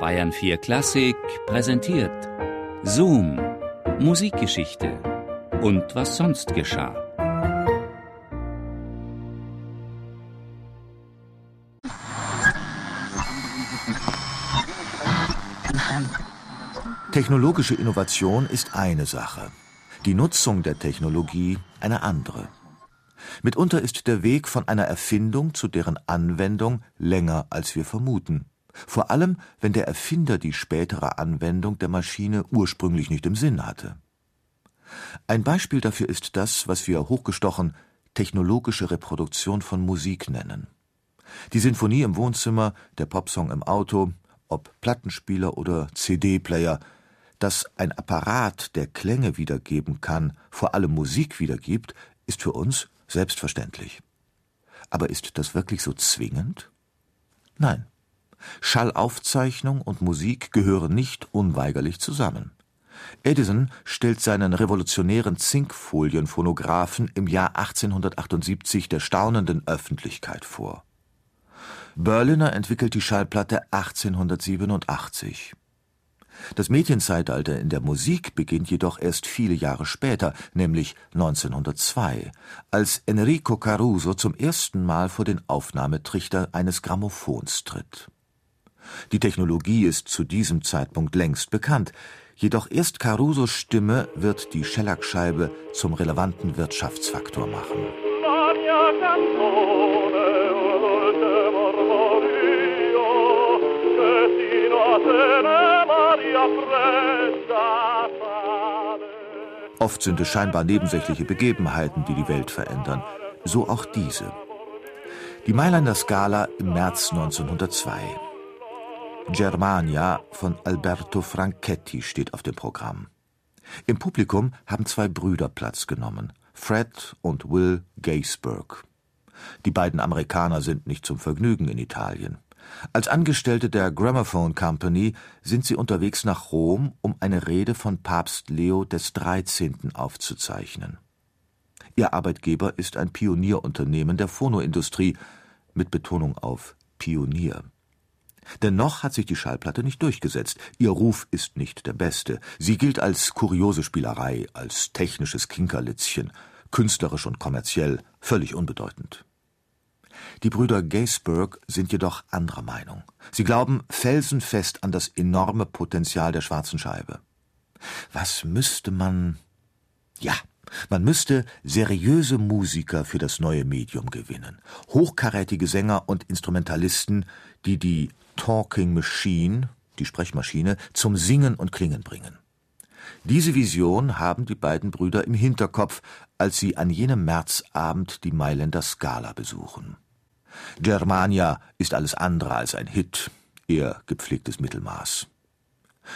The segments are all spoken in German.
Bayern 4 Klassik präsentiert Zoom, Musikgeschichte und was sonst geschah. Technologische Innovation ist eine Sache, die Nutzung der Technologie eine andere. Mitunter ist der Weg von einer Erfindung zu deren Anwendung länger, als wir vermuten vor allem wenn der Erfinder die spätere Anwendung der Maschine ursprünglich nicht im Sinn hatte. Ein Beispiel dafür ist das, was wir hochgestochen technologische Reproduktion von Musik nennen. Die Sinfonie im Wohnzimmer, der Popsong im Auto, ob Plattenspieler oder CD-Player, dass ein Apparat, der Klänge wiedergeben kann, vor allem Musik wiedergibt, ist für uns selbstverständlich. Aber ist das wirklich so zwingend? Nein. Schallaufzeichnung und Musik gehören nicht unweigerlich zusammen. Edison stellt seinen revolutionären Zinkfolienphonographen im Jahr 1878 der staunenden Öffentlichkeit vor. Berliner entwickelt die Schallplatte 1887. Das Medienzeitalter in der Musik beginnt jedoch erst viele Jahre später, nämlich 1902, als Enrico Caruso zum ersten Mal vor den Aufnahmetrichter eines Grammophons tritt. Die Technologie ist zu diesem Zeitpunkt längst bekannt, jedoch erst Carusos Stimme wird die Schellackscheibe zum relevanten Wirtschaftsfaktor machen. Oft sind es scheinbar nebensächliche Begebenheiten, die die Welt verändern. So auch diese. Die Mailänder Skala im März 1902. Germania von Alberto Franchetti steht auf dem Programm. Im Publikum haben zwei Brüder Platz genommen, Fred und Will Gaisberg. Die beiden Amerikaner sind nicht zum Vergnügen in Italien. Als Angestellte der Gramophone Company sind sie unterwegs nach Rom, um eine Rede von Papst Leo XIII. aufzuzeichnen. Ihr Arbeitgeber ist ein Pionierunternehmen der Phonoindustrie, mit Betonung auf Pionier. Dennoch hat sich die Schallplatte nicht durchgesetzt. Ihr Ruf ist nicht der beste. Sie gilt als kuriose Spielerei, als technisches Kinkerlitzchen, künstlerisch und kommerziell völlig unbedeutend. Die Brüder Gaisberg sind jedoch anderer Meinung. Sie glauben felsenfest an das enorme Potenzial der schwarzen Scheibe. Was müsste man. Ja, man müsste seriöse Musiker für das neue Medium gewinnen, hochkarätige Sänger und Instrumentalisten, die die Talking Machine, die Sprechmaschine, zum Singen und Klingen bringen. Diese Vision haben die beiden Brüder im Hinterkopf, als sie an jenem Märzabend die Mailänder Scala besuchen. Germania ist alles andere als ein Hit, eher gepflegtes Mittelmaß.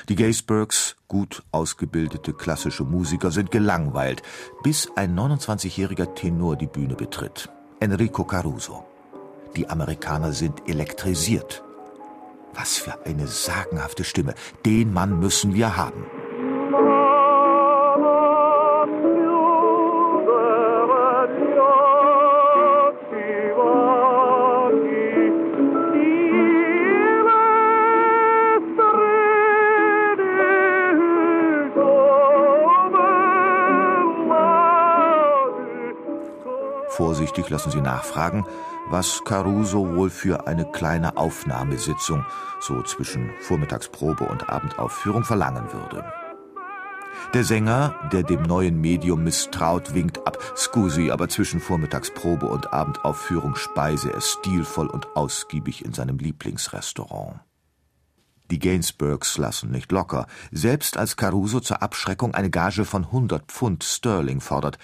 Die Gaisbergs, gut ausgebildete klassische Musiker, sind gelangweilt, bis ein 29-jähriger Tenor die Bühne betritt. Enrico Caruso. Die Amerikaner sind elektrisiert. Was für eine sagenhafte Stimme. Den Mann müssen wir haben. Vorsichtig lassen Sie nachfragen, was Caruso wohl für eine kleine Aufnahmesitzung, so zwischen Vormittagsprobe und Abendaufführung, verlangen würde. Der Sänger, der dem neuen Medium misstraut, winkt ab. Scusi, aber zwischen Vormittagsprobe und Abendaufführung speise er stilvoll und ausgiebig in seinem Lieblingsrestaurant. Die Gainsburgs lassen nicht locker, selbst als Caruso zur Abschreckung eine Gage von 100 Pfund Sterling fordert,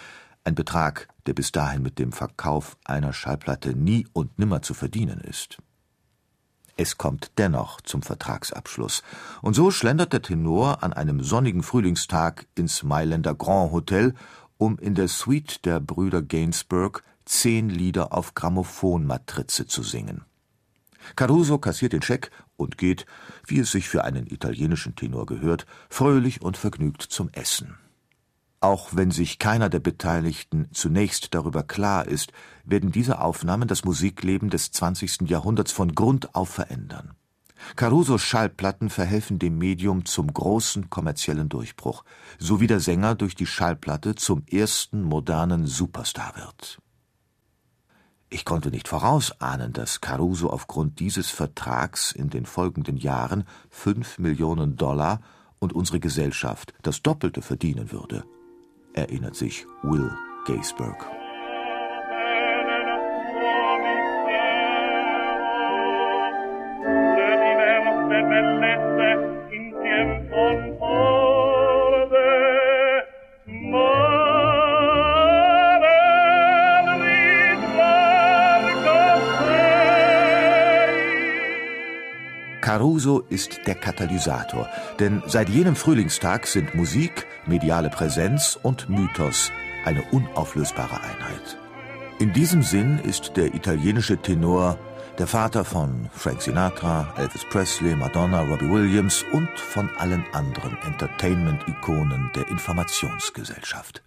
ein Betrag, der bis dahin mit dem Verkauf einer Schallplatte nie und nimmer zu verdienen ist. Es kommt dennoch zum Vertragsabschluss, und so schlendert der Tenor an einem sonnigen Frühlingstag ins Mailänder Grand Hotel, um in der Suite der Brüder Gainsbourg zehn Lieder auf Grammophonmatrize zu singen. Caruso kassiert den Scheck und geht, wie es sich für einen italienischen Tenor gehört, fröhlich und vergnügt zum Essen. Auch wenn sich keiner der Beteiligten zunächst darüber klar ist, werden diese Aufnahmen das Musikleben des 20. Jahrhunderts von Grund auf verändern. Carusos Schallplatten verhelfen dem Medium zum großen kommerziellen Durchbruch, so wie der Sänger durch die Schallplatte zum ersten modernen Superstar wird. Ich konnte nicht vorausahnen, dass Caruso aufgrund dieses Vertrags in den folgenden Jahren fünf Millionen Dollar und unsere Gesellschaft das Doppelte verdienen würde, erinnert sich Will Gaysburg. Caruso ist der Katalysator, denn seit jenem Frühlingstag sind Musik, mediale Präsenz und Mythos eine unauflösbare Einheit. In diesem Sinn ist der italienische Tenor der Vater von Frank Sinatra, Elvis Presley, Madonna, Robbie Williams und von allen anderen Entertainment-Ikonen der Informationsgesellschaft.